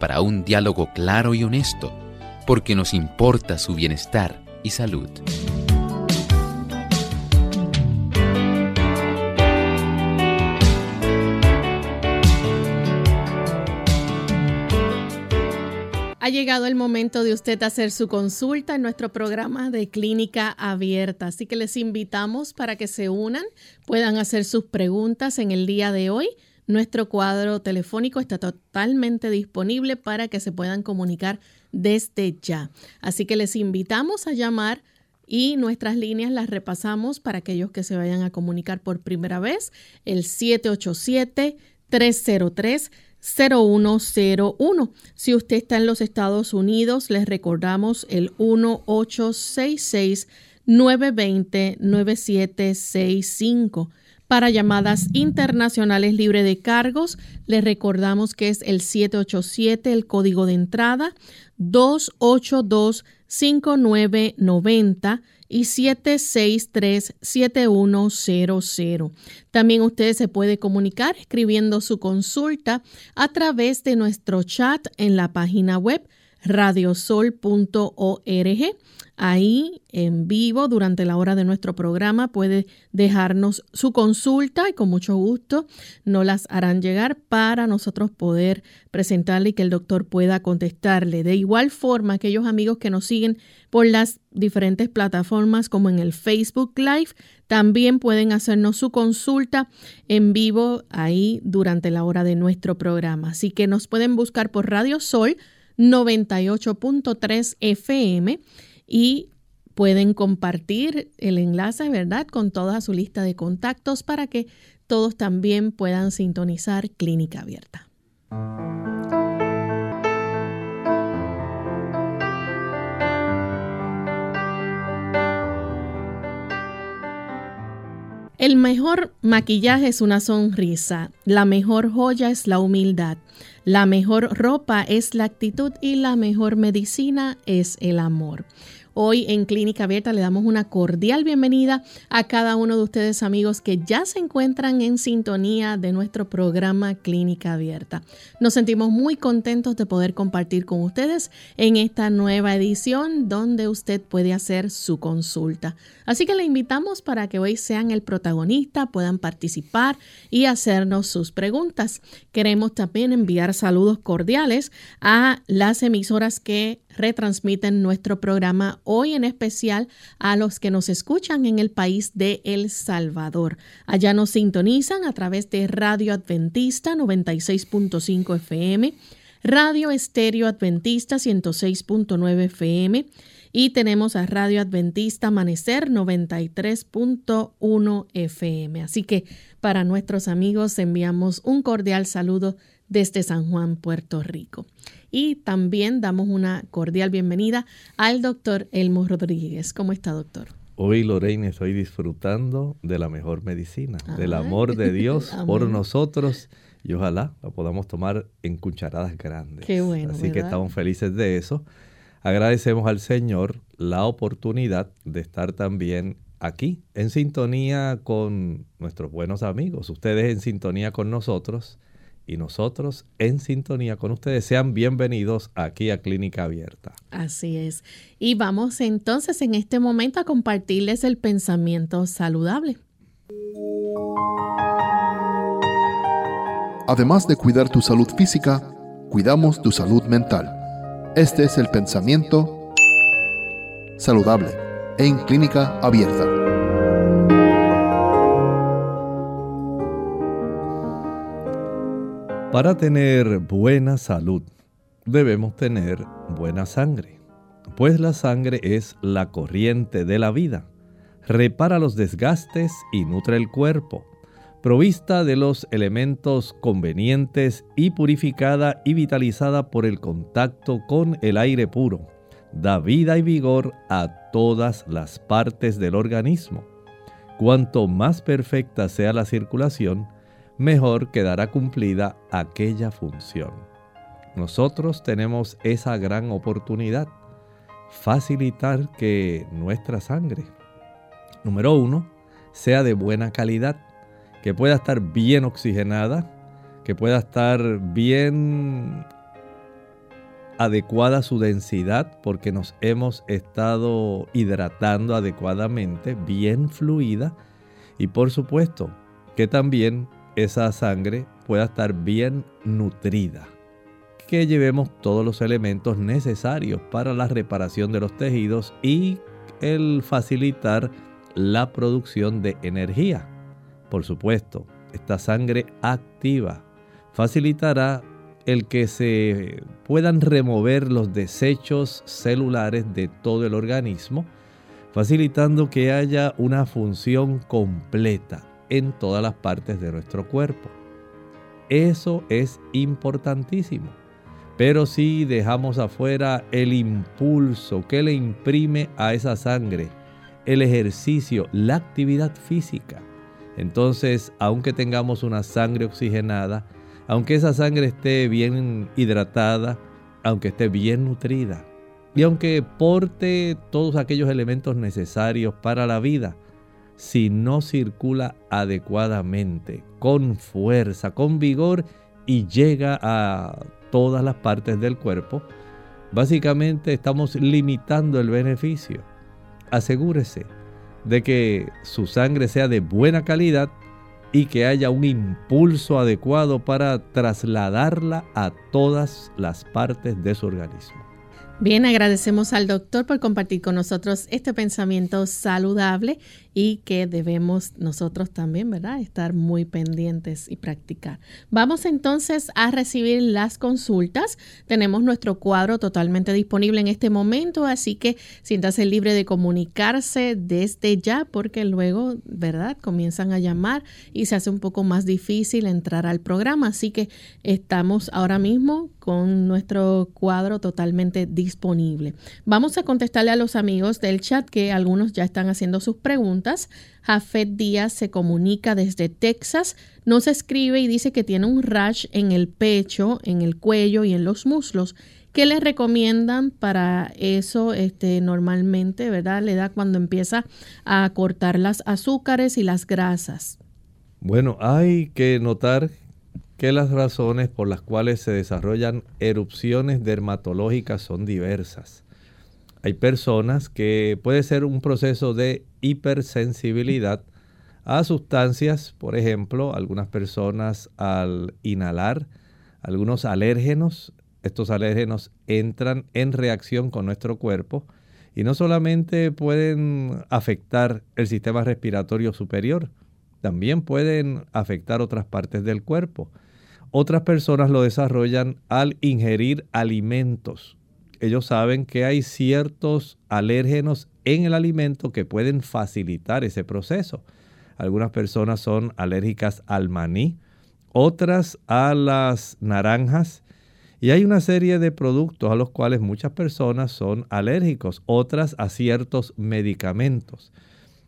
para un diálogo claro y honesto, porque nos importa su bienestar y salud. Ha llegado el momento de usted hacer su consulta en nuestro programa de clínica abierta, así que les invitamos para que se unan, puedan hacer sus preguntas en el día de hoy. Nuestro cuadro telefónico está totalmente disponible para que se puedan comunicar desde ya. Así que les invitamos a llamar y nuestras líneas las repasamos para aquellos que se vayan a comunicar por primera vez. El 787 303 0101. Si usted está en los Estados Unidos, les recordamos el 1866 920 9765. Para llamadas internacionales libre de cargos, les recordamos que es el 787, el código de entrada 282 5990 y 763-7100. También usted se puede comunicar escribiendo su consulta a través de nuestro chat en la página web radiosol.org ahí en vivo durante la hora de nuestro programa. Puede dejarnos su consulta y con mucho gusto nos las harán llegar para nosotros poder presentarle y que el doctor pueda contestarle. De igual forma, aquellos amigos que nos siguen por las diferentes plataformas como en el Facebook Live, también pueden hacernos su consulta en vivo ahí durante la hora de nuestro programa. Así que nos pueden buscar por Radio Sol 98.3 FM y pueden compartir el enlace, ¿verdad?, con toda su lista de contactos para que todos también puedan sintonizar Clínica Abierta. El mejor maquillaje es una sonrisa, la mejor joya es la humildad, la mejor ropa es la actitud y la mejor medicina es el amor. Hoy en Clínica Abierta le damos una cordial bienvenida a cada uno de ustedes amigos que ya se encuentran en sintonía de nuestro programa Clínica Abierta. Nos sentimos muy contentos de poder compartir con ustedes en esta nueva edición donde usted puede hacer su consulta. Así que le invitamos para que hoy sean el protagonista, puedan participar y hacernos sus preguntas. Queremos también enviar saludos cordiales a las emisoras que retransmiten nuestro programa hoy en especial a los que nos escuchan en el país de El Salvador. Allá nos sintonizan a través de Radio Adventista 96.5 FM, Radio Estéreo Adventista 106.9 FM y tenemos a Radio Adventista Amanecer 93.1 FM. Así que para nuestros amigos enviamos un cordial saludo desde San Juan, Puerto Rico. Y también damos una cordial bienvenida al doctor Elmo Rodríguez. ¿Cómo está, doctor? Hoy, Lorena, estoy disfrutando de la mejor medicina, del amor de Dios por nosotros y ojalá la podamos tomar en cucharadas grandes. Qué bueno. Así que estamos felices de eso. Agradecemos al Señor la oportunidad de estar también aquí en sintonía con nuestros buenos amigos, ustedes en sintonía con nosotros y nosotros en sintonía con ustedes. Sean bienvenidos aquí a Clínica Abierta. Así es. Y vamos entonces en este momento a compartirles el pensamiento saludable. Además de cuidar tu salud física, cuidamos tu salud mental. Este es el pensamiento saludable en Clínica Abierta. Para tener buena salud debemos tener buena sangre, pues la sangre es la corriente de la vida, repara los desgastes y nutre el cuerpo, provista de los elementos convenientes y purificada y vitalizada por el contacto con el aire puro, da vida y vigor a todas las partes del organismo. Cuanto más perfecta sea la circulación, mejor quedará cumplida aquella función. Nosotros tenemos esa gran oportunidad, facilitar que nuestra sangre, número uno, sea de buena calidad, que pueda estar bien oxigenada, que pueda estar bien adecuada su densidad porque nos hemos estado hidratando adecuadamente, bien fluida y por supuesto que también esa sangre pueda estar bien nutrida. Que llevemos todos los elementos necesarios para la reparación de los tejidos y el facilitar la producción de energía. Por supuesto, esta sangre activa facilitará el que se puedan remover los desechos celulares de todo el organismo, facilitando que haya una función completa en todas las partes de nuestro cuerpo. Eso es importantísimo. Pero si dejamos afuera el impulso que le imprime a esa sangre, el ejercicio, la actividad física, entonces, aunque tengamos una sangre oxigenada, aunque esa sangre esté bien hidratada, aunque esté bien nutrida y aunque porte todos aquellos elementos necesarios para la vida, si no circula adecuadamente, con fuerza, con vigor y llega a todas las partes del cuerpo, básicamente estamos limitando el beneficio. Asegúrese de que su sangre sea de buena calidad y que haya un impulso adecuado para trasladarla a todas las partes de su organismo. Bien, agradecemos al doctor por compartir con nosotros este pensamiento saludable y que debemos nosotros también, ¿verdad?, estar muy pendientes y practicar. Vamos entonces a recibir las consultas. Tenemos nuestro cuadro totalmente disponible en este momento, así que siéntase libre de comunicarse desde ya porque luego, ¿verdad?, comienzan a llamar y se hace un poco más difícil entrar al programa. Así que estamos ahora mismo con nuestro cuadro totalmente disponible. Vamos a contestarle a los amigos del chat que algunos ya están haciendo sus preguntas. Jafet Díaz se comunica desde Texas, nos escribe y dice que tiene un rash en el pecho, en el cuello y en los muslos. ¿Qué le recomiendan para eso? Este, normalmente, ¿verdad? Le da cuando empieza a cortar las azúcares y las grasas. Bueno, hay que notar que las razones por las cuales se desarrollan erupciones dermatológicas son diversas. Hay personas que puede ser un proceso de hipersensibilidad a sustancias, por ejemplo, algunas personas al inhalar algunos alérgenos, estos alérgenos entran en reacción con nuestro cuerpo y no solamente pueden afectar el sistema respiratorio superior, también pueden afectar otras partes del cuerpo. Otras personas lo desarrollan al ingerir alimentos. Ellos saben que hay ciertos alérgenos en el alimento que pueden facilitar ese proceso. Algunas personas son alérgicas al maní, otras a las naranjas y hay una serie de productos a los cuales muchas personas son alérgicos, otras a ciertos medicamentos.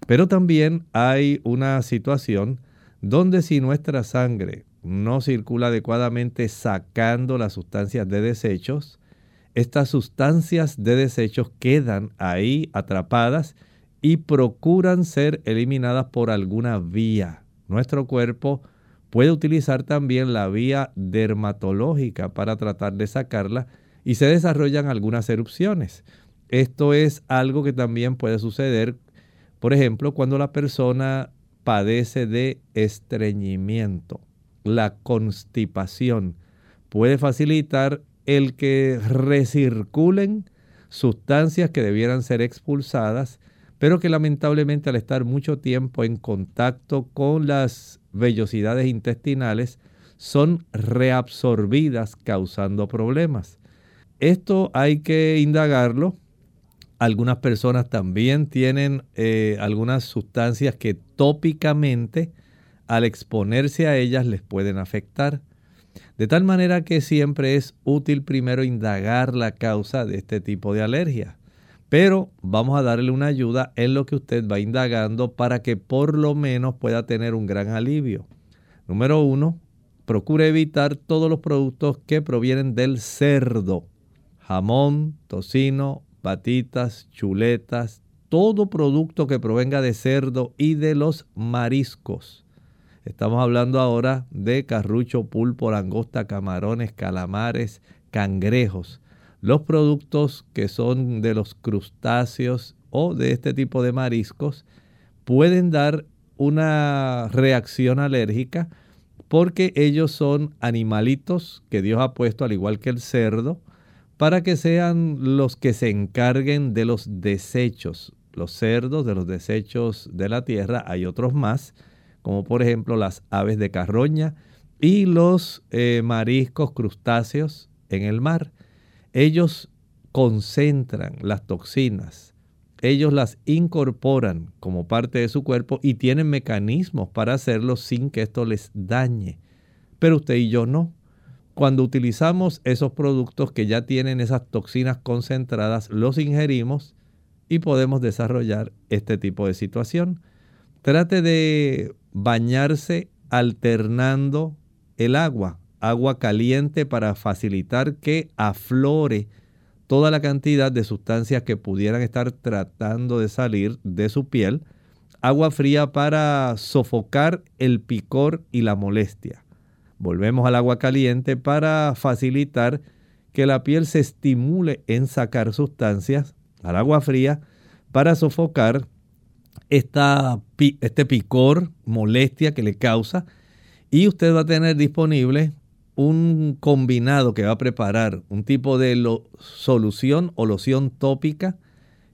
Pero también hay una situación donde si nuestra sangre no circula adecuadamente sacando las sustancias de desechos, estas sustancias de desechos quedan ahí atrapadas y procuran ser eliminadas por alguna vía. Nuestro cuerpo puede utilizar también la vía dermatológica para tratar de sacarla y se desarrollan algunas erupciones. Esto es algo que también puede suceder, por ejemplo, cuando la persona padece de estreñimiento la constipación puede facilitar el que recirculen sustancias que debieran ser expulsadas, pero que lamentablemente al estar mucho tiempo en contacto con las vellosidades intestinales son reabsorbidas causando problemas. Esto hay que indagarlo. Algunas personas también tienen eh, algunas sustancias que tópicamente al exponerse a ellas les pueden afectar. De tal manera que siempre es útil primero indagar la causa de este tipo de alergia. Pero vamos a darle una ayuda en lo que usted va indagando para que por lo menos pueda tener un gran alivio. Número uno, procure evitar todos los productos que provienen del cerdo. Jamón, tocino, patitas, chuletas, todo producto que provenga de cerdo y de los mariscos. Estamos hablando ahora de carrucho, pulpo, langosta, camarones, calamares, cangrejos. Los productos que son de los crustáceos o de este tipo de mariscos pueden dar una reacción alérgica porque ellos son animalitos que Dios ha puesto al igual que el cerdo para que sean los que se encarguen de los desechos. Los cerdos de los desechos de la tierra, hay otros más, como por ejemplo las aves de carroña y los eh, mariscos crustáceos en el mar. Ellos concentran las toxinas, ellos las incorporan como parte de su cuerpo y tienen mecanismos para hacerlo sin que esto les dañe. Pero usted y yo no. Cuando utilizamos esos productos que ya tienen esas toxinas concentradas, los ingerimos y podemos desarrollar este tipo de situación. Trate de bañarse alternando el agua agua caliente para facilitar que aflore toda la cantidad de sustancias que pudieran estar tratando de salir de su piel. Agua fría para sofocar el picor y la molestia. Volvemos al agua caliente para facilitar que la piel se estimule en sacar sustancias. Al agua fría para sofocar esta, este picor, molestia que le causa. Y usted va a tener disponible un combinado que va a preparar, un tipo de solución o loción tópica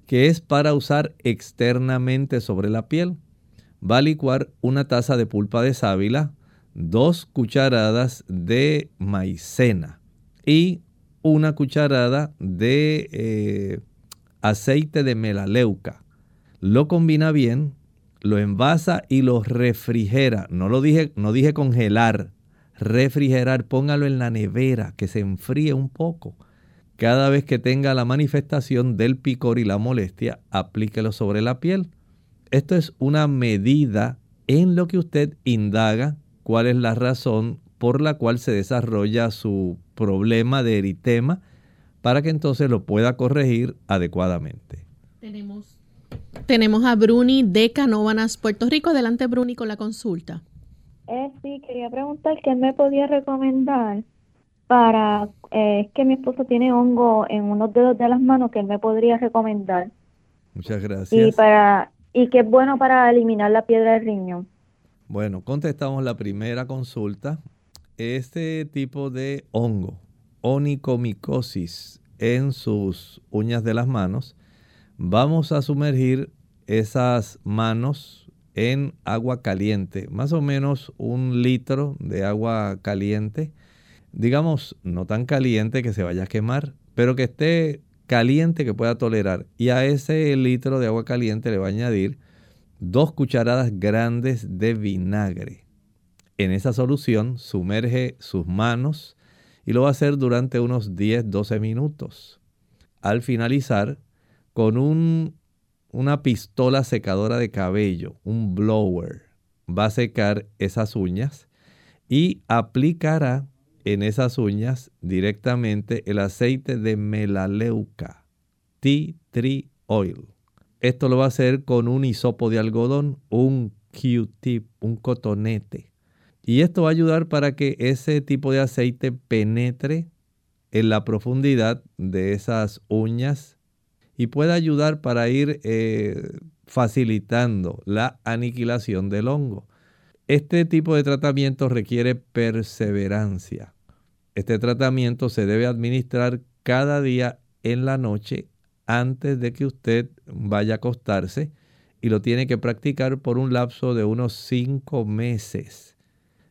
que es para usar externamente sobre la piel. Va a licuar una taza de pulpa de sábila, dos cucharadas de maicena y una cucharada de eh, aceite de melaleuca. Lo combina bien, lo envasa y lo refrigera. No lo dije, no dije congelar, refrigerar, póngalo en la nevera, que se enfríe un poco. Cada vez que tenga la manifestación del picor y la molestia, aplíquelo sobre la piel. Esto es una medida en lo que usted indaga cuál es la razón por la cual se desarrolla su problema de eritema para que entonces lo pueda corregir adecuadamente. Tenemos, tenemos a Bruni de Canóvanas, Puerto Rico. Adelante, Bruni, con la consulta. Eh, sí, quería preguntar qué me podía recomendar para, eh, es que mi esposo tiene hongo en unos dedos de las manos que él me podría recomendar. Muchas gracias. Y para y que es bueno para eliminar la piedra del riñón. Bueno, contestamos la primera consulta. Este tipo de hongo, onicomicosis, en sus uñas de las manos, vamos a sumergir esas manos en agua caliente, más o menos un litro de agua caliente, digamos no tan caliente que se vaya a quemar, pero que esté caliente que pueda tolerar. Y a ese litro de agua caliente le va a añadir dos cucharadas grandes de vinagre. En esa solución sumerge sus manos y lo va a hacer durante unos 10-12 minutos. Al finalizar, con un una pistola secadora de cabello, un blower, va a secar esas uñas y aplicará en esas uñas directamente el aceite de melaleuca, tea tree oil. Esto lo va a hacer con un hisopo de algodón, un Q-tip, un cotonete. Y esto va a ayudar para que ese tipo de aceite penetre en la profundidad de esas uñas y puede ayudar para ir eh, facilitando la aniquilación del hongo. Este tipo de tratamiento requiere perseverancia. Este tratamiento se debe administrar cada día en la noche antes de que usted vaya a acostarse y lo tiene que practicar por un lapso de unos cinco meses.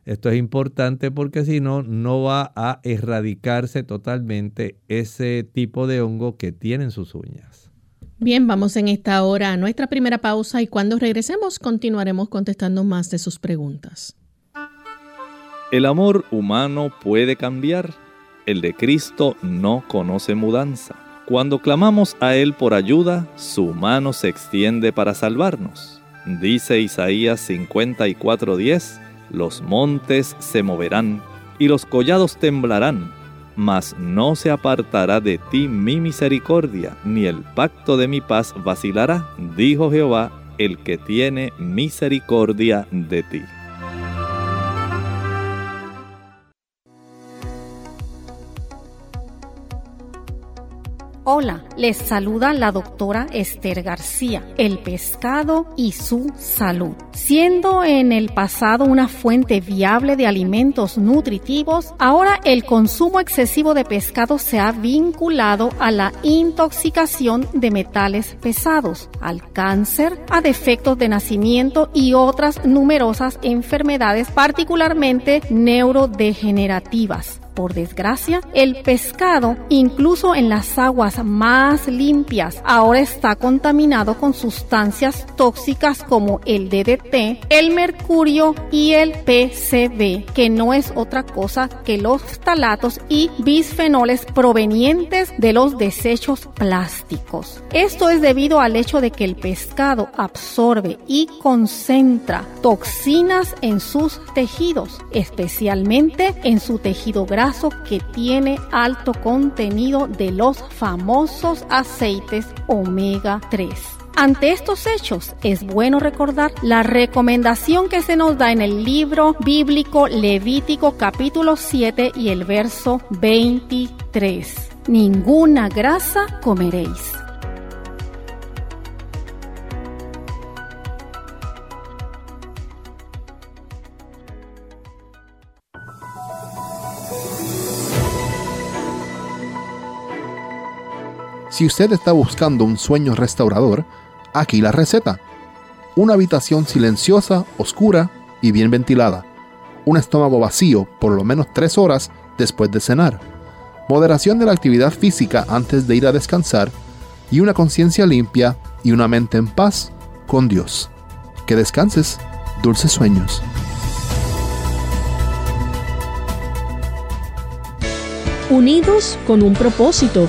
Esto es importante porque si no, no va a erradicarse totalmente ese tipo de hongo que tienen sus uñas. Bien, vamos en esta hora a nuestra primera pausa y cuando regresemos continuaremos contestando más de sus preguntas. El amor humano puede cambiar. El de Cristo no conoce mudanza. Cuando clamamos a Él por ayuda, su mano se extiende para salvarnos. Dice Isaías 54:10, los montes se moverán y los collados temblarán mas no se apartará de ti mi misericordia, ni el pacto de mi paz vacilará, dijo Jehová, el que tiene misericordia de ti. Hola, les saluda la doctora Esther García, el pescado y su salud. Siendo en el pasado una fuente viable de alimentos nutritivos, ahora el consumo excesivo de pescado se ha vinculado a la intoxicación de metales pesados, al cáncer, a defectos de nacimiento y otras numerosas enfermedades, particularmente neurodegenerativas. Por desgracia, el pescado, incluso en las aguas más limpias, ahora está contaminado con sustancias tóxicas como el DDT, el mercurio y el PCB, que no es otra cosa que los talatos y bisfenoles provenientes de los desechos plásticos. Esto es debido al hecho de que el pescado absorbe y concentra toxinas en sus tejidos, especialmente en su tejido graso que tiene alto contenido de los famosos aceites omega 3. Ante estos hechos, es bueno recordar la recomendación que se nos da en el libro bíblico Levítico capítulo 7 y el verso 23. Ninguna grasa comeréis. Si usted está buscando un sueño restaurador, aquí la receta. Una habitación silenciosa, oscura y bien ventilada. Un estómago vacío por lo menos tres horas después de cenar. Moderación de la actividad física antes de ir a descansar. Y una conciencia limpia y una mente en paz con Dios. Que descanses. Dulces sueños. Unidos con un propósito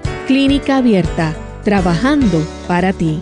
Clínica Abierta, trabajando para ti.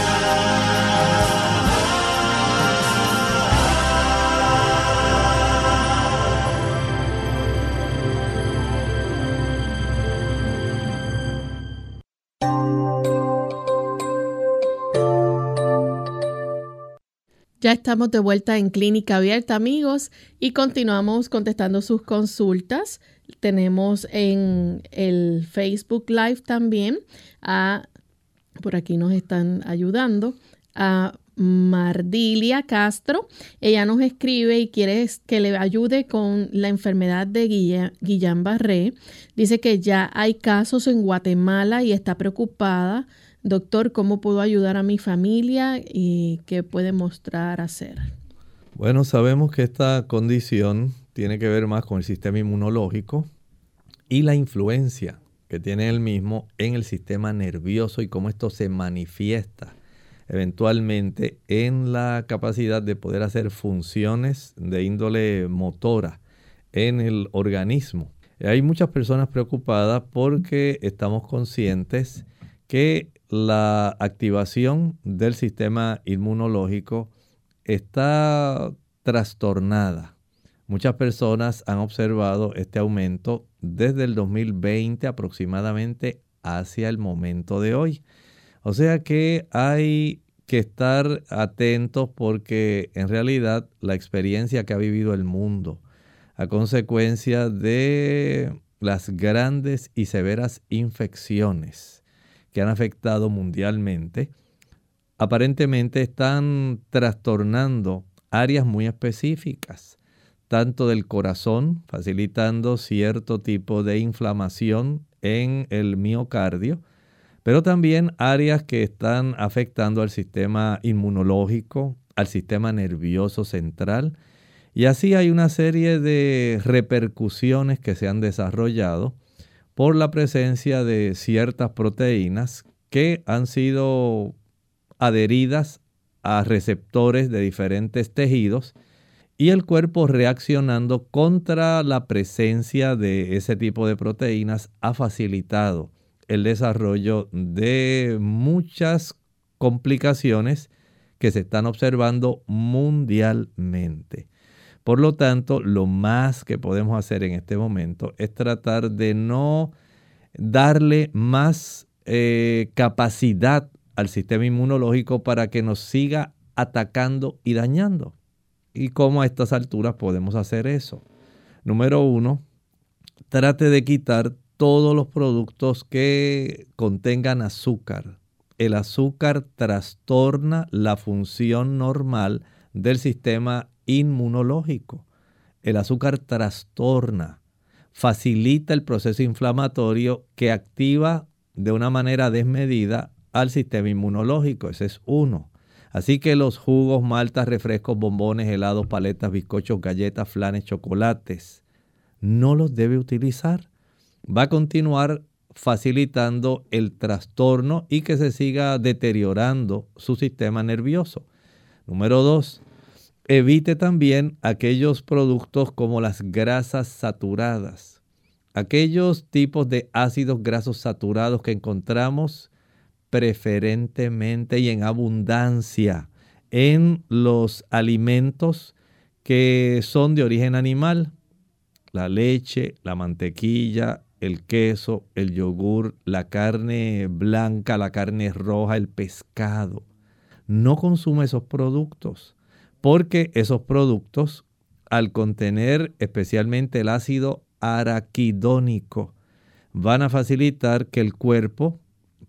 Ya estamos de vuelta en Clínica Abierta, amigos, y continuamos contestando sus consultas. Tenemos en el Facebook Live también a, por aquí nos están ayudando, a Mardilia Castro. Ella nos escribe y quiere que le ayude con la enfermedad de Guillain-Barré. Dice que ya hay casos en Guatemala y está preocupada Doctor, ¿cómo puedo ayudar a mi familia y qué puede mostrar hacer? Bueno, sabemos que esta condición tiene que ver más con el sistema inmunológico y la influencia que tiene el mismo en el sistema nervioso y cómo esto se manifiesta. eventualmente en la capacidad de poder hacer funciones de índole motora en el organismo. Hay muchas personas preocupadas porque estamos conscientes que la activación del sistema inmunológico está trastornada. Muchas personas han observado este aumento desde el 2020 aproximadamente hacia el momento de hoy. O sea que hay que estar atentos porque en realidad la experiencia que ha vivido el mundo a consecuencia de las grandes y severas infecciones que han afectado mundialmente, aparentemente están trastornando áreas muy específicas, tanto del corazón, facilitando cierto tipo de inflamación en el miocardio, pero también áreas que están afectando al sistema inmunológico, al sistema nervioso central, y así hay una serie de repercusiones que se han desarrollado por la presencia de ciertas proteínas que han sido adheridas a receptores de diferentes tejidos y el cuerpo reaccionando contra la presencia de ese tipo de proteínas ha facilitado el desarrollo de muchas complicaciones que se están observando mundialmente. Por lo tanto, lo más que podemos hacer en este momento es tratar de no darle más eh, capacidad al sistema inmunológico para que nos siga atacando y dañando. ¿Y cómo a estas alturas podemos hacer eso? Número uno, trate de quitar todos los productos que contengan azúcar. El azúcar trastorna la función normal del sistema inmunológico. El azúcar trastorna, facilita el proceso inflamatorio que activa de una manera desmedida al sistema inmunológico. Ese es uno. Así que los jugos, maltas, refrescos, bombones, helados, paletas, bizcochos, galletas, flanes, chocolates, no los debe utilizar. Va a continuar facilitando el trastorno y que se siga deteriorando su sistema nervioso. Número dos, evite también aquellos productos como las grasas saturadas, aquellos tipos de ácidos grasos saturados que encontramos preferentemente y en abundancia en los alimentos que son de origen animal, la leche, la mantequilla, el queso, el yogur, la carne blanca, la carne roja, el pescado. No consume esos productos porque esos productos, al contener especialmente el ácido araquidónico, van a facilitar que el cuerpo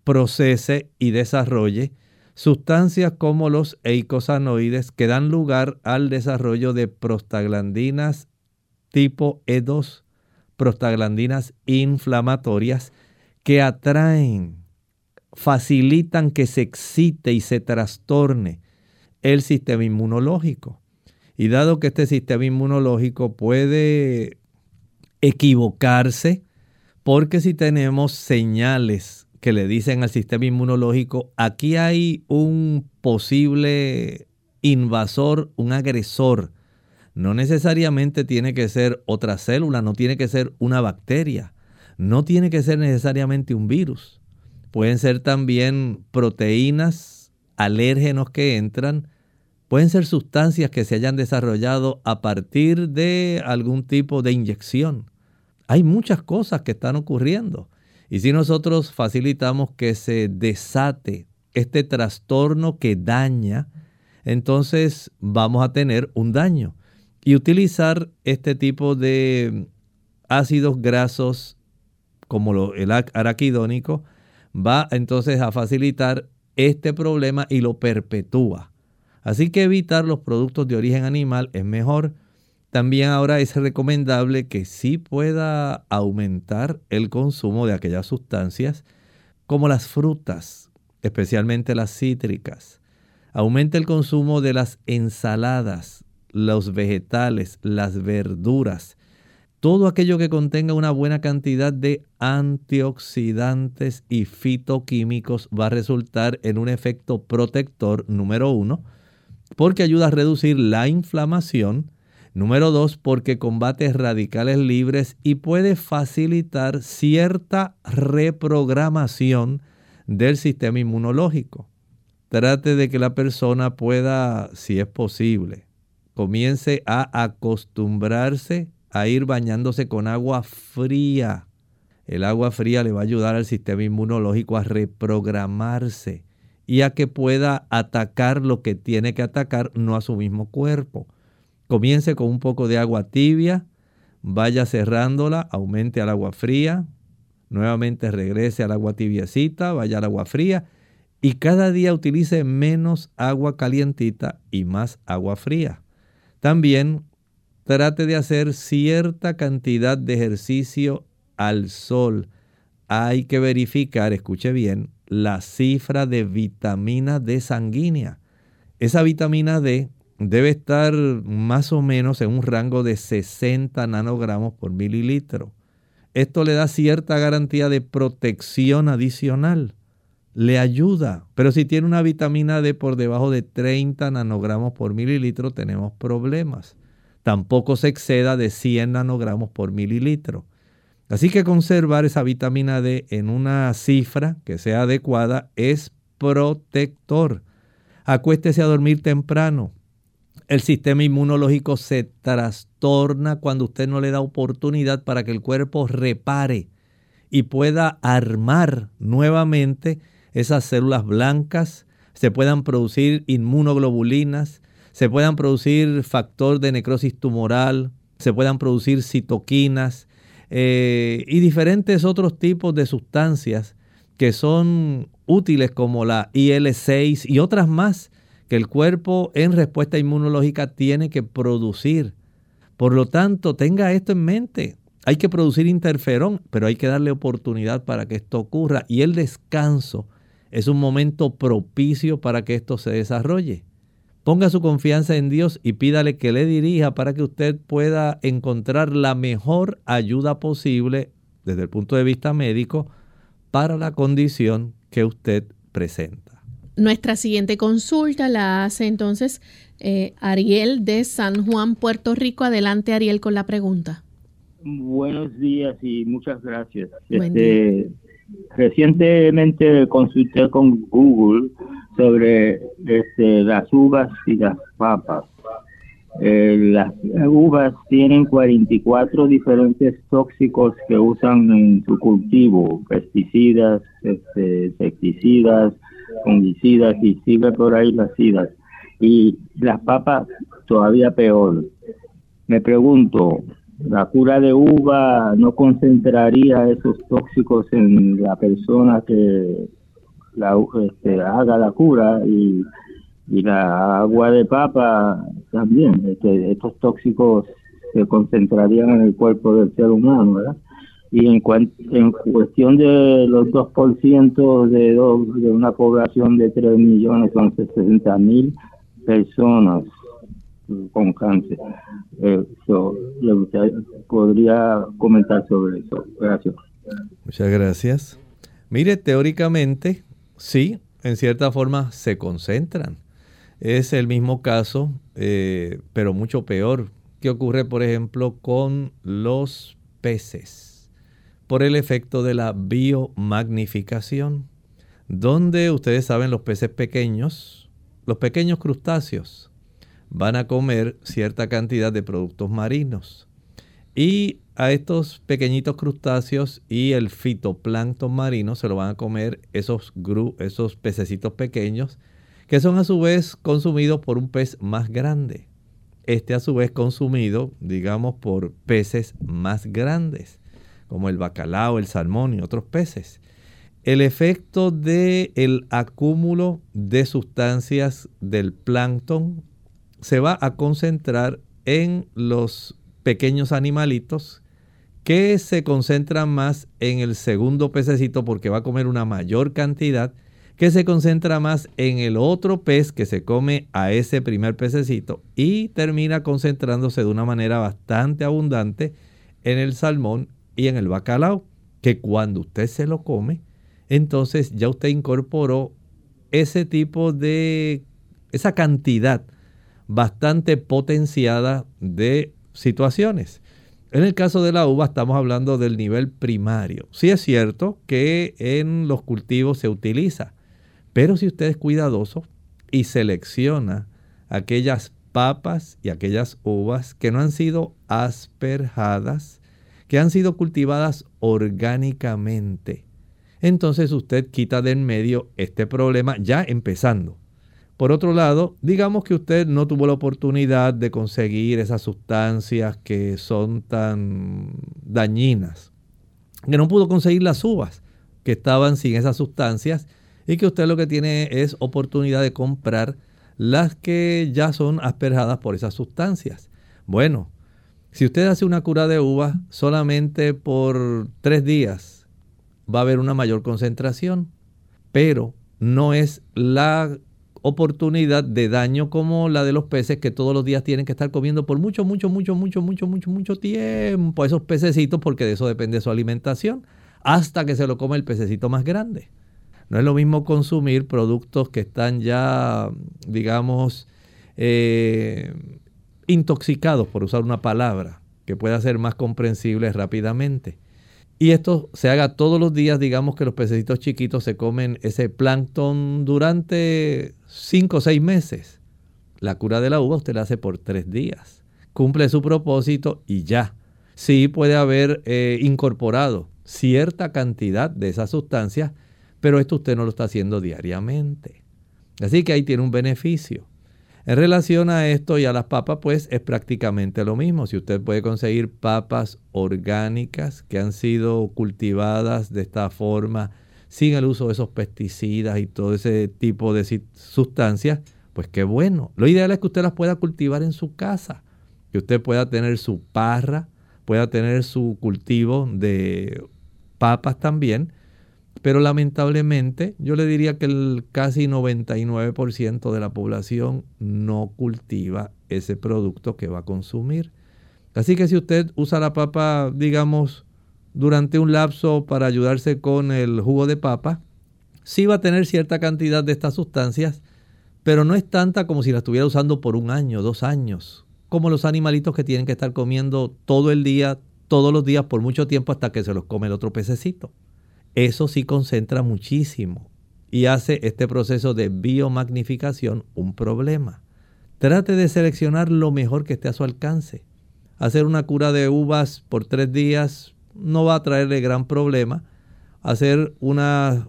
procese y desarrolle sustancias como los eicosanoides que dan lugar al desarrollo de prostaglandinas tipo E2, prostaglandinas inflamatorias que atraen, facilitan que se excite y se trastorne el sistema inmunológico. Y dado que este sistema inmunológico puede equivocarse, porque si tenemos señales que le dicen al sistema inmunológico, aquí hay un posible invasor, un agresor. No necesariamente tiene que ser otra célula, no tiene que ser una bacteria, no tiene que ser necesariamente un virus. Pueden ser también proteínas, alérgenos que entran, pueden ser sustancias que se hayan desarrollado a partir de algún tipo de inyección. Hay muchas cosas que están ocurriendo. Y si nosotros facilitamos que se desate este trastorno que daña, entonces vamos a tener un daño. Y utilizar este tipo de ácidos grasos como el araquidónico va entonces a facilitar este problema y lo perpetúa. Así que evitar los productos de origen animal es mejor también ahora es recomendable que sí pueda aumentar el consumo de aquellas sustancias como las frutas, especialmente las cítricas. Aumente el consumo de las ensaladas, los vegetales, las verduras. todo aquello que contenga una buena cantidad de antioxidantes y fitoquímicos va a resultar en un efecto protector número uno, porque ayuda a reducir la inflamación, número dos, porque combate radicales libres y puede facilitar cierta reprogramación del sistema inmunológico. Trate de que la persona pueda, si es posible, comience a acostumbrarse a ir bañándose con agua fría. El agua fría le va a ayudar al sistema inmunológico a reprogramarse y a que pueda atacar lo que tiene que atacar, no a su mismo cuerpo. Comience con un poco de agua tibia, vaya cerrándola, aumente al agua fría, nuevamente regrese al agua tibiecita, vaya al agua fría y cada día utilice menos agua calientita y más agua fría. También trate de hacer cierta cantidad de ejercicio al sol. Hay que verificar, escuche bien, la cifra de vitamina D sanguínea. Esa vitamina D debe estar más o menos en un rango de 60 nanogramos por mililitro. Esto le da cierta garantía de protección adicional. Le ayuda, pero si tiene una vitamina D por debajo de 30 nanogramos por mililitro, tenemos problemas tampoco se exceda de 100 nanogramos por mililitro. Así que conservar esa vitamina D en una cifra que sea adecuada es protector. Acuéstese a dormir temprano. El sistema inmunológico se trastorna cuando usted no le da oportunidad para que el cuerpo repare y pueda armar nuevamente esas células blancas, se puedan producir inmunoglobulinas, se puedan producir factor de necrosis tumoral, se puedan producir citoquinas eh, y diferentes otros tipos de sustancias que son útiles como la IL6 y otras más que el cuerpo en respuesta inmunológica tiene que producir. Por lo tanto, tenga esto en mente. Hay que producir interferón, pero hay que darle oportunidad para que esto ocurra y el descanso es un momento propicio para que esto se desarrolle. Ponga su confianza en Dios y pídale que le dirija para que usted pueda encontrar la mejor ayuda posible desde el punto de vista médico para la condición que usted presenta. Nuestra siguiente consulta la hace entonces eh, Ariel de San Juan, Puerto Rico. Adelante Ariel con la pregunta. Buenos días y muchas gracias. Este, recientemente consulté con Google sobre este, las uvas y las papas. Eh, las uvas tienen 44 diferentes tóxicos que usan en su cultivo, pesticidas, este, insecticidas, fungicidas y sigue por ahí las idas. Y las papas todavía peor. Me pregunto, ¿la cura de uva no concentraría esos tóxicos en la persona que la, este, haga la cura y, y la agua de papa también. Este, estos tóxicos se concentrarían en el cuerpo del ser humano. Y en, en cuestión de los 2% de, de una población de 3 millones, son 60 mil personas con cáncer. Eh, podría comentar sobre eso. Gracias. Muchas gracias. Mire, teóricamente, sí, en cierta forma se concentran. Es el mismo caso, eh, pero mucho peor, que ocurre, por ejemplo, con los peces, por el efecto de la biomagnificación, donde ustedes saben los peces pequeños, los pequeños crustáceos, van a comer cierta cantidad de productos marinos. Y a estos pequeñitos crustáceos y el fitoplancton marino se lo van a comer esos, esos pececitos pequeños que son a su vez consumidos por un pez más grande. Este a su vez consumido, digamos, por peces más grandes, como el bacalao, el salmón y otros peces. El efecto del el acúmulo de sustancias del plancton se va a concentrar en los pequeños animalitos que se concentran más en el segundo pececito porque va a comer una mayor cantidad, que se concentra más en el otro pez que se come a ese primer pececito y termina concentrándose de una manera bastante abundante en el salmón y en el bacalao, que cuando usted se lo come, entonces ya usted incorporó ese tipo de, esa cantidad bastante potenciada de situaciones. En el caso de la uva estamos hablando del nivel primario. Sí es cierto que en los cultivos se utiliza, pero si usted es cuidadoso y selecciona aquellas papas y aquellas uvas que no han sido asperjadas, que han sido cultivadas orgánicamente, entonces usted quita de en medio este problema ya empezando. Por otro lado, digamos que usted no tuvo la oportunidad de conseguir esas sustancias que son tan dañinas, que no pudo conseguir las uvas que estaban sin esas sustancias y que usted lo que tiene es oportunidad de comprar las que ya son asperjadas por esas sustancias. Bueno, si usted hace una cura de uvas solamente por tres días, va a haber una mayor concentración, pero no es la oportunidad de daño como la de los peces que todos los días tienen que estar comiendo por mucho, mucho, mucho, mucho, mucho, mucho, mucho tiempo esos pececitos porque de eso depende su alimentación hasta que se lo come el pececito más grande. No es lo mismo consumir productos que están ya, digamos, eh, intoxicados, por usar una palabra, que pueda ser más comprensible rápidamente y esto se haga todos los días, digamos que los pececitos chiquitos se comen ese plancton durante 5 o 6 meses. La cura de la uva usted la hace por 3 días. Cumple su propósito y ya. Sí puede haber eh, incorporado cierta cantidad de esas sustancias, pero esto usted no lo está haciendo diariamente. Así que ahí tiene un beneficio. En relación a esto y a las papas, pues es prácticamente lo mismo. Si usted puede conseguir papas orgánicas que han sido cultivadas de esta forma, sin el uso de esos pesticidas y todo ese tipo de sustancias, pues qué bueno. Lo ideal es que usted las pueda cultivar en su casa, que usted pueda tener su parra, pueda tener su cultivo de papas también pero lamentablemente yo le diría que el casi 99% de la población no cultiva ese producto que va a consumir. Así que si usted usa la papa, digamos, durante un lapso para ayudarse con el jugo de papa, sí va a tener cierta cantidad de estas sustancias, pero no es tanta como si la estuviera usando por un año, dos años, como los animalitos que tienen que estar comiendo todo el día, todos los días, por mucho tiempo hasta que se los come el otro pececito eso sí concentra muchísimo y hace este proceso de biomagnificación un problema. Trate de seleccionar lo mejor que esté a su alcance. Hacer una cura de uvas por tres días no va a traerle gran problema. Hacer una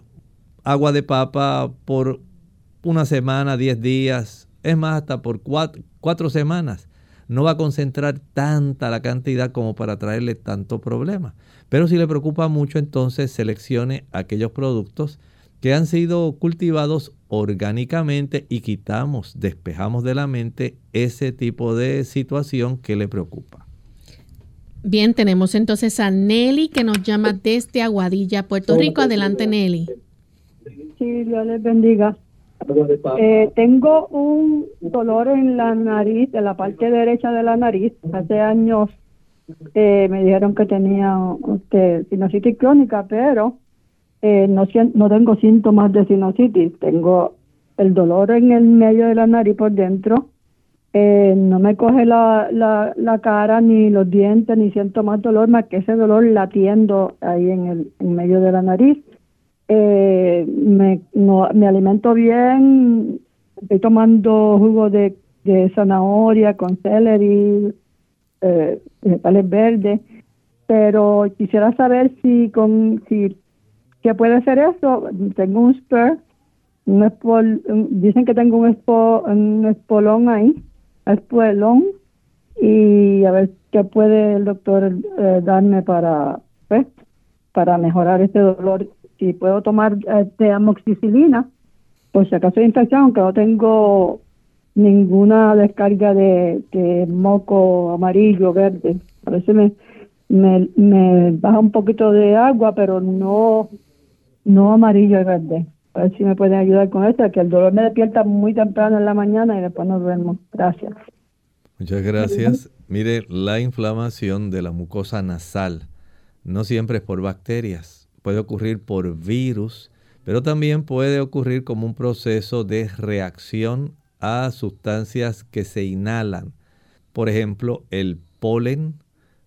agua de papa por una semana, diez días, es más, hasta por cuatro, cuatro semanas, no va a concentrar tanta la cantidad como para traerle tanto problema. Pero si le preocupa mucho, entonces seleccione aquellos productos que han sido cultivados orgánicamente y quitamos, despejamos de la mente ese tipo de situación que le preocupa. Bien, tenemos entonces a Nelly que nos llama desde Aguadilla, Puerto Rico. Adelante, Nelly. Sí, Dios les bendiga. Eh, tengo un dolor en la nariz, en la parte derecha de la nariz. Hace años eh, me dijeron que tenía este, crónica, pero eh, no, no tengo síntomas de sinusitis. Tengo el dolor en el medio de la nariz por dentro. Eh, no me coge la, la, cara ni los dientes, ni siento más dolor, más que ese dolor latiendo ahí en el medio de la nariz. Eh, me, no, me alimento bien, estoy tomando jugo de, de zanahoria con celery, eh, vegetales verdes, pero quisiera saber si con si qué puede ser eso. Tengo un spur, un dicen que tengo un espolón ahí, espolón, y a ver qué puede el doctor eh, darme para pues, para mejorar este dolor. Si puedo tomar este amoxicilina, por si acaso hay infección, aunque no tengo ninguna descarga de, moco amarillo, verde. A veces me, baja un poquito de agua, pero no, no amarillo y verde. A ver si me pueden ayudar con esto, que el dolor me despierta muy temprano en la mañana y después no duermo. Gracias. Muchas gracias. Mire, la inflamación de la mucosa nasal no siempre es por bacterias, puede ocurrir por virus, pero también puede ocurrir como un proceso de reacción a sustancias que se inhalan. Por ejemplo, el polen,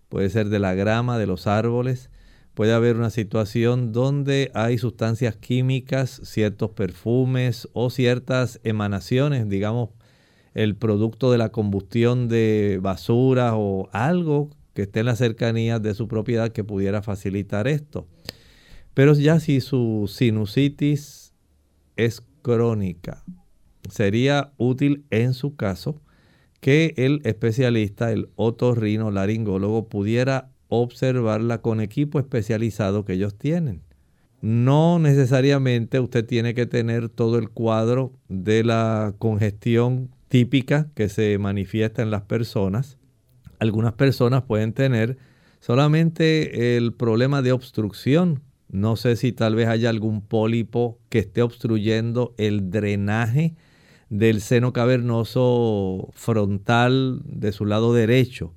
puede ser de la grama de los árboles, puede haber una situación donde hay sustancias químicas, ciertos perfumes o ciertas emanaciones, digamos, el producto de la combustión de basura o algo que esté en la cercanía de su propiedad que pudiera facilitar esto. Pero ya si su sinusitis es crónica, sería útil en su caso que el especialista, el otorrino laringólogo, pudiera observarla con equipo especializado que ellos tienen. No necesariamente usted tiene que tener todo el cuadro de la congestión típica que se manifiesta en las personas. Algunas personas pueden tener solamente el problema de obstrucción. No sé si tal vez haya algún pólipo que esté obstruyendo el drenaje del seno cavernoso frontal de su lado derecho.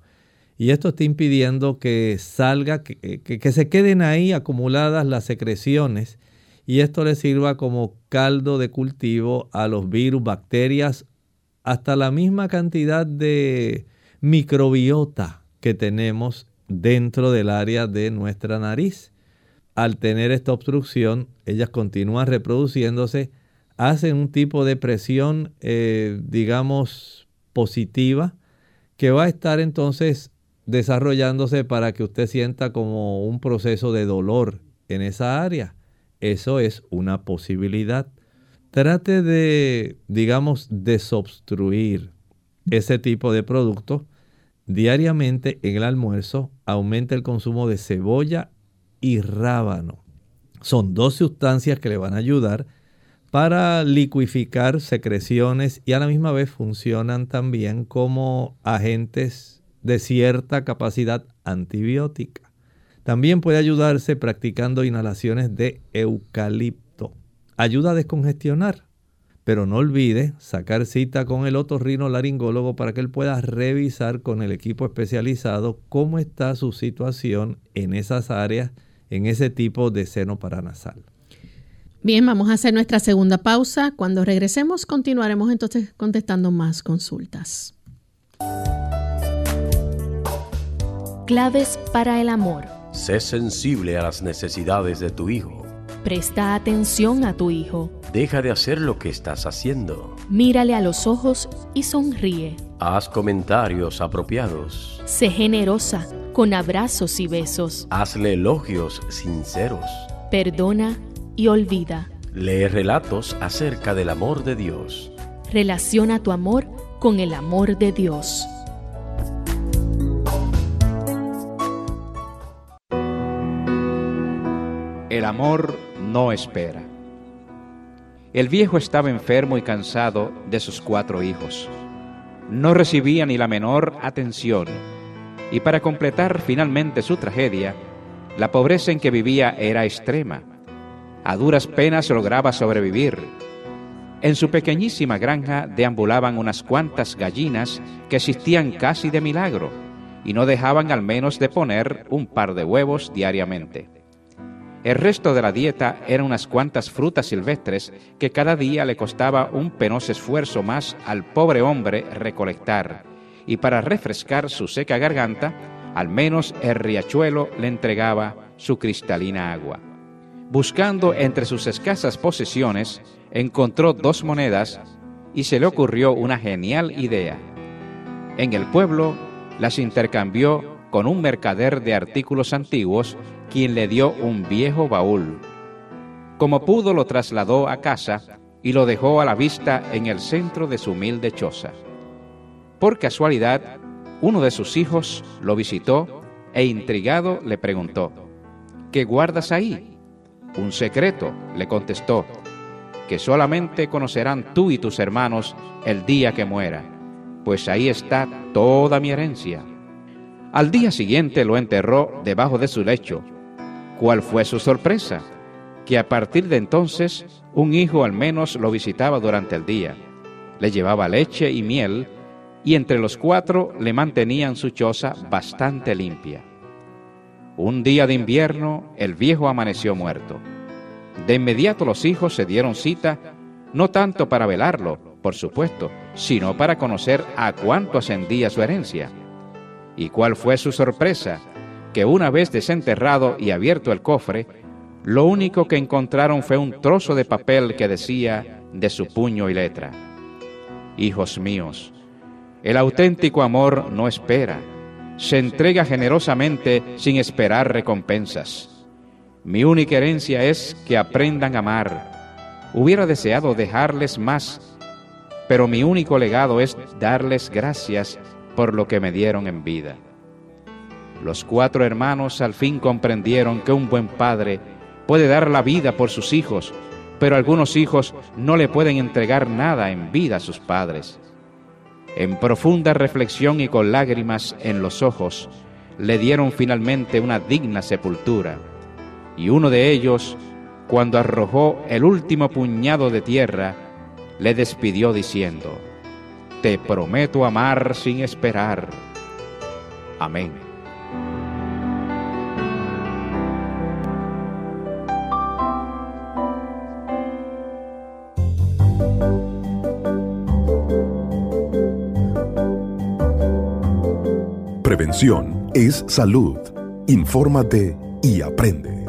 Y esto está impidiendo que salga, que, que, se queden ahí acumuladas las secreciones y esto le sirva como caldo de cultivo a los virus, bacterias, hasta la misma cantidad de microbiota que tenemos dentro del área de nuestra nariz. Al tener esta obstrucción, ellas continúan reproduciéndose, hacen un tipo de presión, eh, digamos, positiva, que va a estar entonces desarrollándose para que usted sienta como un proceso de dolor en esa área. Eso es una posibilidad. Trate de, digamos, desobstruir ese tipo de producto diariamente en el almuerzo. Aumenta el consumo de cebolla y rábano. Son dos sustancias que le van a ayudar para liquificar secreciones y a la misma vez funcionan también como agentes de cierta capacidad antibiótica. También puede ayudarse practicando inhalaciones de eucalipto. Ayuda a descongestionar, pero no olvide sacar cita con el otorrino laringólogo para que él pueda revisar con el equipo especializado cómo está su situación en esas áreas, en ese tipo de seno paranasal. Bien, vamos a hacer nuestra segunda pausa. Cuando regresemos continuaremos entonces contestando más consultas. Claves para el amor. Sé sensible a las necesidades de tu hijo. Presta atención a tu hijo. Deja de hacer lo que estás haciendo. Mírale a los ojos y sonríe. Haz comentarios apropiados. Sé generosa con abrazos y besos. Hazle elogios sinceros. Perdona y olvida. Lee relatos acerca del amor de Dios. Relaciona tu amor con el amor de Dios. El amor no espera. El viejo estaba enfermo y cansado de sus cuatro hijos. No recibía ni la menor atención. Y para completar finalmente su tragedia, la pobreza en que vivía era extrema. A duras penas lograba sobrevivir. En su pequeñísima granja deambulaban unas cuantas gallinas que existían casi de milagro y no dejaban al menos de poner un par de huevos diariamente. El resto de la dieta eran unas cuantas frutas silvestres que cada día le costaba un penoso esfuerzo más al pobre hombre recolectar, y para refrescar su seca garganta, al menos el riachuelo le entregaba su cristalina agua. Buscando entre sus escasas posesiones, encontró dos monedas y se le ocurrió una genial idea. En el pueblo las intercambió con un mercader de artículos antiguos quien le dio un viejo baúl. Como pudo lo trasladó a casa y lo dejó a la vista en el centro de su humilde choza. Por casualidad, uno de sus hijos lo visitó e intrigado le preguntó, ¿qué guardas ahí? Un secreto, le contestó, que solamente conocerán tú y tus hermanos el día que muera, pues ahí está toda mi herencia. Al día siguiente lo enterró debajo de su lecho ¿Cuál fue su sorpresa? Que a partir de entonces un hijo al menos lo visitaba durante el día. Le llevaba leche y miel y entre los cuatro le mantenían su choza bastante limpia. Un día de invierno el viejo amaneció muerto. De inmediato los hijos se dieron cita, no tanto para velarlo, por supuesto, sino para conocer a cuánto ascendía su herencia. ¿Y cuál fue su sorpresa? Que una vez desenterrado y abierto el cofre, lo único que encontraron fue un trozo de papel que decía de su puño y letra. Hijos míos, el auténtico amor no espera, se entrega generosamente sin esperar recompensas. Mi única herencia es que aprendan a amar. Hubiera deseado dejarles más, pero mi único legado es darles gracias por lo que me dieron en vida. Los cuatro hermanos al fin comprendieron que un buen padre puede dar la vida por sus hijos, pero algunos hijos no le pueden entregar nada en vida a sus padres. En profunda reflexión y con lágrimas en los ojos, le dieron finalmente una digna sepultura. Y uno de ellos, cuando arrojó el último puñado de tierra, le despidió diciendo, Te prometo amar sin esperar. Amén. Prevención es salud. Infórmate y aprende.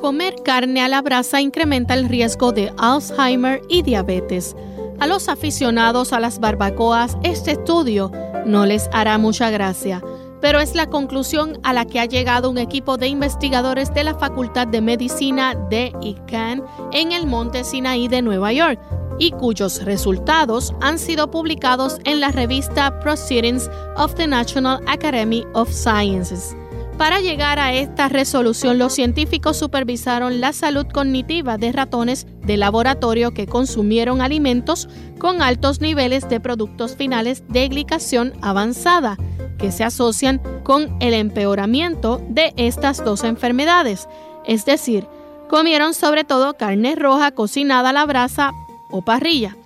Comer carne a la brasa incrementa el riesgo de Alzheimer y diabetes. A los aficionados a las barbacoas, este estudio no les hará mucha gracia, pero es la conclusión a la que ha llegado un equipo de investigadores de la Facultad de Medicina de ICANN en el Monte Sinaí de Nueva York y cuyos resultados han sido publicados en la revista Proceedings of the National Academy of Sciences. Para llegar a esta resolución, los científicos supervisaron la salud cognitiva de ratones de laboratorio que consumieron alimentos con altos niveles de productos finales de glicación avanzada, que se asocian con el empeoramiento de estas dos enfermedades. Es decir, comieron sobre todo carne roja cocinada a la brasa o parrilla.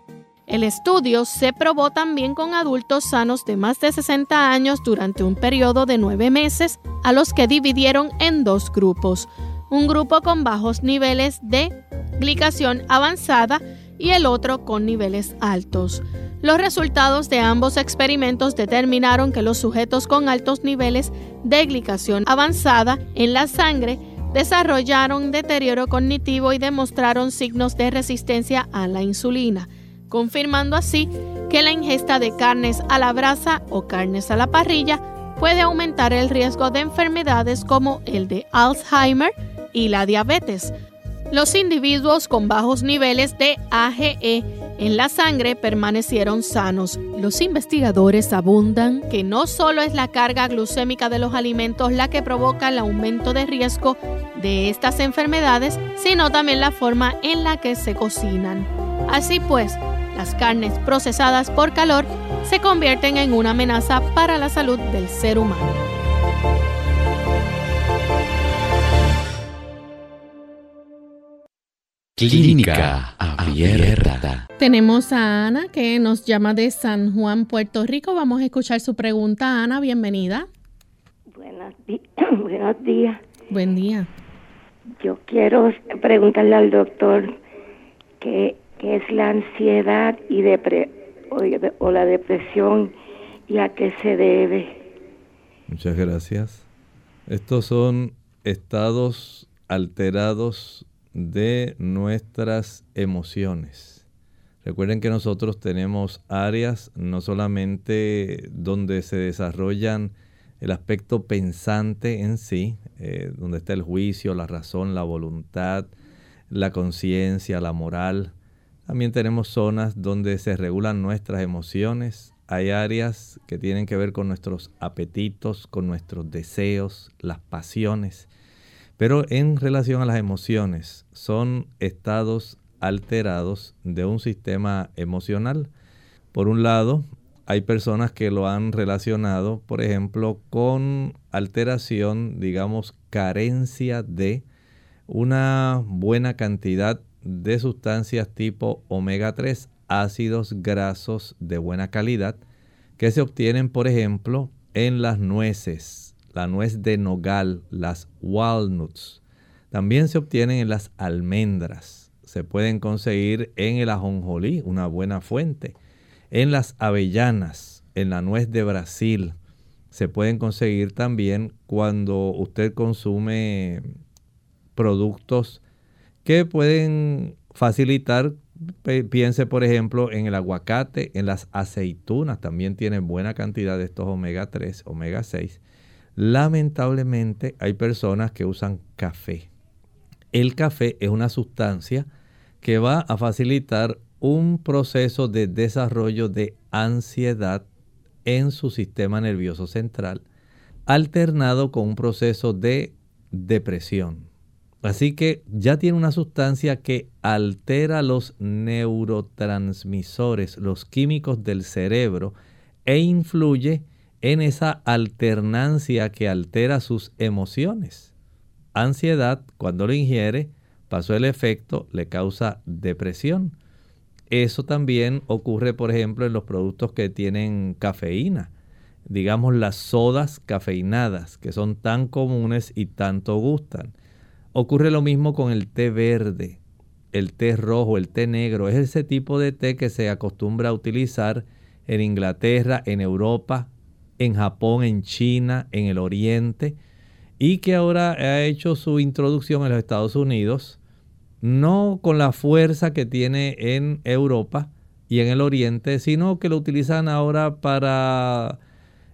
El estudio se probó también con adultos sanos de más de 60 años durante un periodo de nueve meses, a los que dividieron en dos grupos, un grupo con bajos niveles de glicación avanzada y el otro con niveles altos. Los resultados de ambos experimentos determinaron que los sujetos con altos niveles de glicación avanzada en la sangre desarrollaron deterioro cognitivo y demostraron signos de resistencia a la insulina, confirmando así que la ingesta de carnes a la brasa o carnes a la parrilla puede aumentar el riesgo de enfermedades como el de Alzheimer y la diabetes. Los individuos con bajos niveles de AGE en la sangre permanecieron sanos. Los investigadores abundan que no solo es la carga glucémica de los alimentos la que provoca el aumento de riesgo de estas enfermedades, sino también la forma en la que se cocinan. Así pues, las carnes procesadas por calor se convierten en una amenaza para la salud del ser humano. Clínica Abierta. Tenemos a Ana que nos llama de San Juan, Puerto Rico. Vamos a escuchar su pregunta. Ana, bienvenida. Buenos, Buenos días. Buen día. Yo quiero preguntarle al doctor qué, es la ansiedad y o la depresión y a qué se debe. Muchas gracias. Estos son estados alterados de nuestras emociones. Recuerden que nosotros tenemos áreas no solamente donde se desarrollan el aspecto pensante en sí, eh, donde está el juicio, la razón, la voluntad, la conciencia, la moral. También tenemos zonas donde se regulan nuestras emociones. Hay áreas que tienen que ver con nuestros apetitos, con nuestros deseos, las pasiones. Pero en relación a las emociones, son estados alterados de un sistema emocional. Por un lado, hay personas que lo han relacionado, por ejemplo, con alteración, digamos, carencia de una buena cantidad de sustancias tipo omega 3. ácidos grasos de buena calidad que se obtienen, por ejemplo, en las nueces, la nuez de nogal, las walnuts. También se obtienen en las almendras. Se pueden conseguir en el ajonjolí, una buena fuente. En las avellanas, en la nuez de Brasil. Se pueden conseguir también cuando usted consume productos que pueden facilitar, piense por ejemplo en el aguacate, en las aceitunas, también tienen buena cantidad de estos omega 3, omega 6. Lamentablemente hay personas que usan café. El café es una sustancia que va a facilitar un proceso de desarrollo de ansiedad en su sistema nervioso central, alternado con un proceso de depresión. Así que ya tiene una sustancia que altera los neurotransmisores, los químicos del cerebro, e influye en esa alternancia que altera sus emociones. Ansiedad, cuando lo ingiere, pasó el efecto, le causa depresión. Eso también ocurre, por ejemplo, en los productos que tienen cafeína. Digamos las sodas cafeinadas, que son tan comunes y tanto gustan. Ocurre lo mismo con el té verde, el té rojo, el té negro. Es ese tipo de té que se acostumbra a utilizar en Inglaterra, en Europa, en Japón, en China, en el Oriente, y que ahora ha hecho su introducción en los Estados Unidos no con la fuerza que tiene en Europa y en el Oriente, sino que lo utilizan ahora para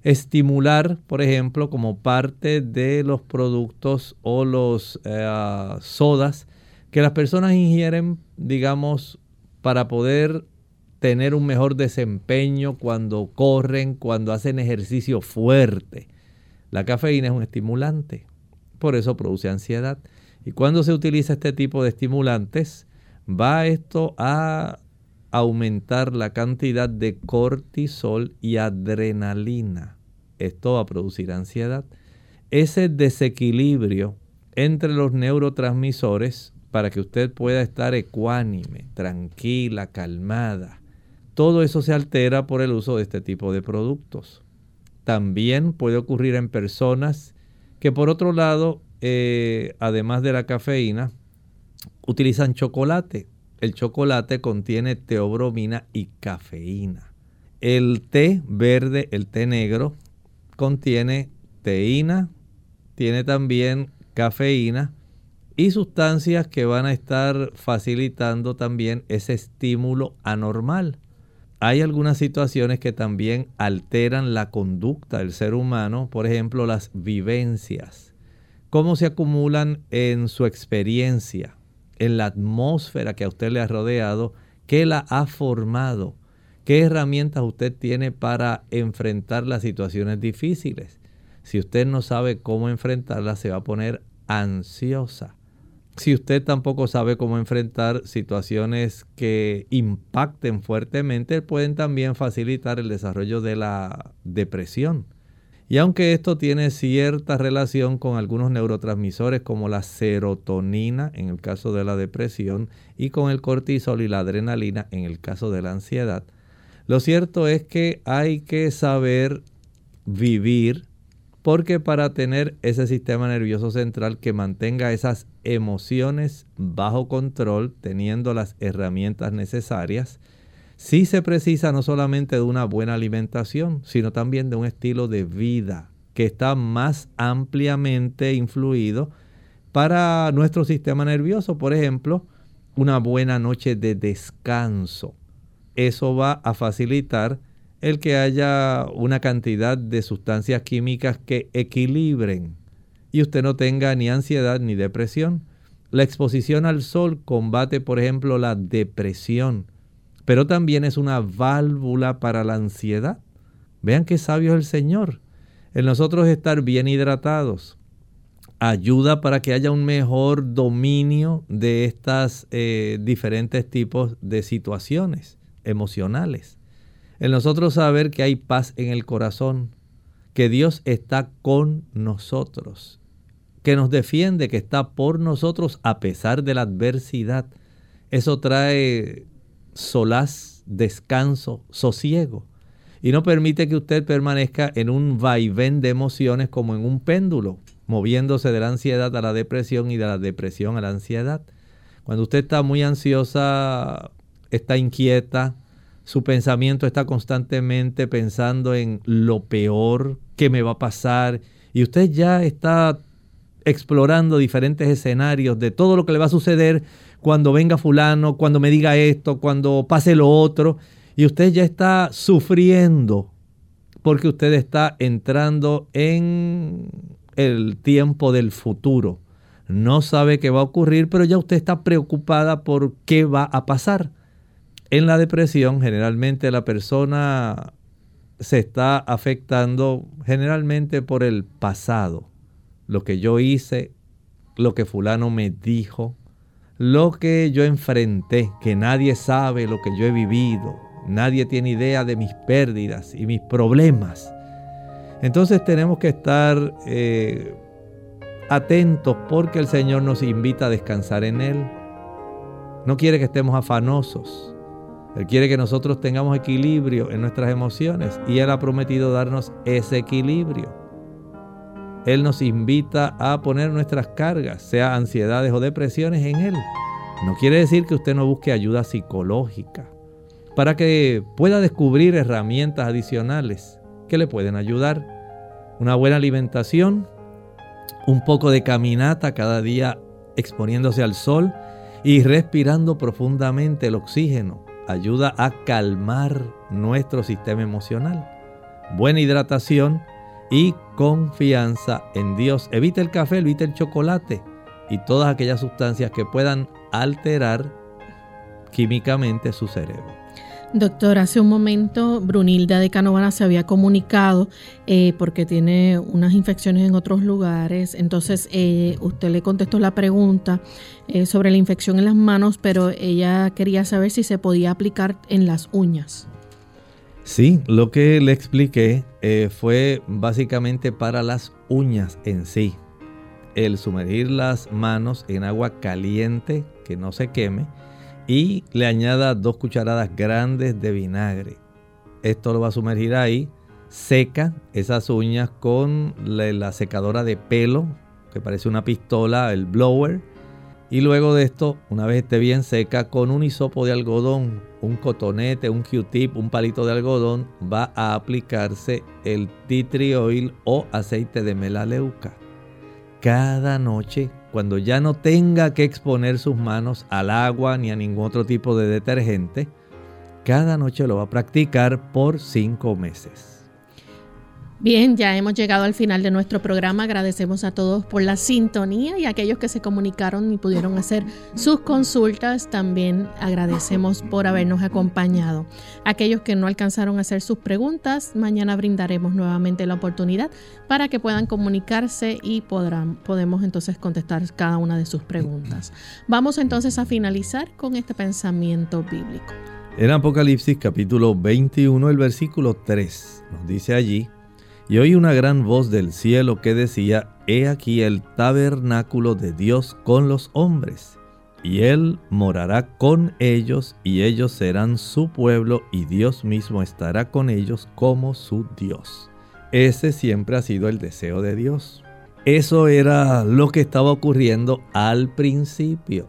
estimular, por ejemplo, como parte de los productos o los eh, sodas que las personas ingieren, digamos, para poder tener un mejor desempeño cuando corren, cuando hacen ejercicio fuerte. La cafeína es un estimulante, por eso produce ansiedad. Y cuando se utiliza este tipo de estimulantes, va esto a aumentar la cantidad de cortisol y adrenalina. Esto va a producir ansiedad. Ese desequilibrio entre los neurotransmisores para que usted pueda estar ecuánime, tranquila, calmada. Todo eso se altera por el uso de este tipo de productos. También puede ocurrir en personas que por otro lado eh, además de la cafeína, utilizan chocolate. El chocolate contiene teobromina y cafeína. El té verde, el té negro, contiene teína, tiene también cafeína y sustancias que van a estar facilitando también ese estímulo anormal. Hay algunas situaciones que también alteran la conducta del ser humano, por ejemplo las vivencias cómo se acumulan en su experiencia, en la atmósfera que a usted le ha rodeado, qué la ha formado, qué herramientas usted tiene para enfrentar las situaciones difíciles. Si usted no sabe cómo enfrentarlas, se va a poner ansiosa. Si usted tampoco sabe cómo enfrentar situaciones que impacten fuertemente, pueden también facilitar el desarrollo de la depresión. Y aunque esto tiene cierta relación con algunos neurotransmisores como la serotonina en el caso de la depresión y con el cortisol y la adrenalina en el caso de la ansiedad, lo cierto es que hay que saber vivir porque para tener ese sistema nervioso central que mantenga esas emociones bajo control, teniendo las herramientas necesarias, Sí se precisa no solamente de una buena alimentación, sino también de un estilo de vida que está más ampliamente influido para nuestro sistema nervioso. Por ejemplo, una buena noche de descanso. Eso va a facilitar el que haya una cantidad de sustancias químicas que equilibren y usted no tenga ni ansiedad ni depresión. La exposición al sol combate, por ejemplo, la depresión pero también es una válvula para la ansiedad. Vean qué sabio es el Señor. En nosotros estar bien hidratados ayuda para que haya un mejor dominio de estas eh, diferentes tipos de situaciones emocionales. En nosotros saber que hay paz en el corazón, que Dios está con nosotros, que nos defiende, que está por nosotros a pesar de la adversidad. Eso trae solaz, descanso, sosiego. Y no permite que usted permanezca en un vaivén de emociones como en un péndulo, moviéndose de la ansiedad a la depresión y de la depresión a la ansiedad. Cuando usted está muy ansiosa, está inquieta, su pensamiento está constantemente pensando en lo peor que me va a pasar y usted ya está explorando diferentes escenarios de todo lo que le va a suceder cuando venga fulano, cuando me diga esto, cuando pase lo otro, y usted ya está sufriendo porque usted está entrando en el tiempo del futuro. No sabe qué va a ocurrir, pero ya usted está preocupada por qué va a pasar. En la depresión, generalmente la persona se está afectando generalmente por el pasado, lo que yo hice, lo que fulano me dijo, lo que yo enfrenté, que nadie sabe lo que yo he vivido, nadie tiene idea de mis pérdidas y mis problemas. Entonces tenemos que estar eh, atentos porque el Señor nos invita a descansar en Él. No quiere que estemos afanosos. Él quiere que nosotros tengamos equilibrio en nuestras emociones y Él ha prometido darnos ese equilibrio. Él nos invita a poner nuestras cargas, sea ansiedades o depresiones, en Él. No quiere decir que usted no busque ayuda psicológica para que pueda descubrir herramientas adicionales que le pueden ayudar. Una buena alimentación, un poco de caminata cada día exponiéndose al sol y respirando profundamente el oxígeno ayuda a calmar nuestro sistema emocional. Buena hidratación y confianza en Dios. Evita el café, evita el chocolate y todas aquellas sustancias que puedan alterar químicamente su cerebro. Doctor, hace un momento Brunilda de Canovana se había comunicado eh, porque tiene unas infecciones en otros lugares. Entonces, eh, usted le contestó la pregunta eh, sobre la infección en las manos, pero ella quería saber si se podía aplicar en las uñas. Sí, lo que le expliqué fue básicamente para las uñas en sí. El sumergir las manos en agua caliente que no se queme y le añada dos cucharadas grandes de vinagre. Esto lo va a sumergir ahí, seca esas uñas con la, secadora de pelo, que parece una pistola, el blower. Y luego de esto, una vez esté bien seca, con un hisopo de algodón, un cotonete, un Q-tip, un palito de algodón, va a aplicarse el tea o aceite de melaleuca. Cada noche cuando ya no tenga que exponer sus manos al agua ni a ningún otro tipo de detergente, cada noche lo va a practicar por cinco meses. Bien, ya hemos llegado al final de nuestro programa. Agradecemos a todos por la sintonía y a aquellos que se comunicaron y pudieron hacer sus consultas. También agradecemos por habernos acompañado. Aquellos que no alcanzaron a hacer sus preguntas, mañana brindaremos nuevamente la oportunidad para que puedan comunicarse y podrán, podemos entonces contestar cada una de sus preguntas. Vamos entonces a finalizar con este pensamiento bíblico. En Apocalipsis capítulo 21, el versículo 3, nos dice allí, y oí una gran voz del cielo que decía, He aquí el tabernáculo de Dios con los hombres, y Él morará con ellos, y ellos serán su pueblo, y Dios mismo estará con ellos como su Dios. Ese siempre ha sido el deseo de Dios. Eso era lo que estaba ocurriendo al principio,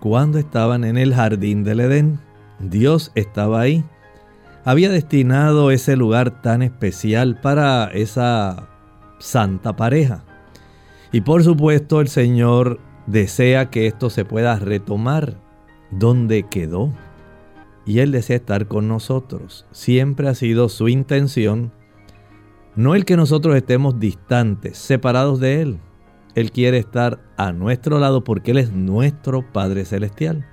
cuando estaban en el jardín del Edén. Dios estaba ahí había destinado ese lugar tan especial para esa santa pareja. Y por supuesto el Señor desea que esto se pueda retomar donde quedó. Y Él desea estar con nosotros. Siempre ha sido su intención. No el que nosotros estemos distantes, separados de Él. Él quiere estar a nuestro lado porque Él es nuestro Padre Celestial.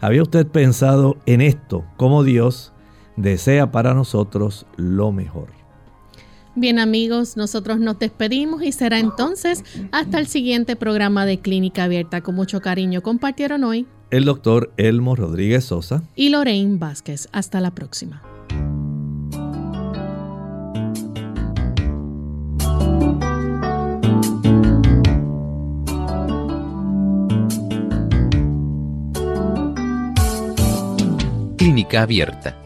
¿Había usted pensado en esto? Como Dios desea para nosotros lo mejor. Bien amigos, nosotros nos despedimos y será entonces hasta el siguiente programa de Clínica Abierta. Con mucho cariño compartieron hoy el doctor Elmo Rodríguez Sosa y Lorraine Vázquez. Hasta la próxima. Clínica Abierta.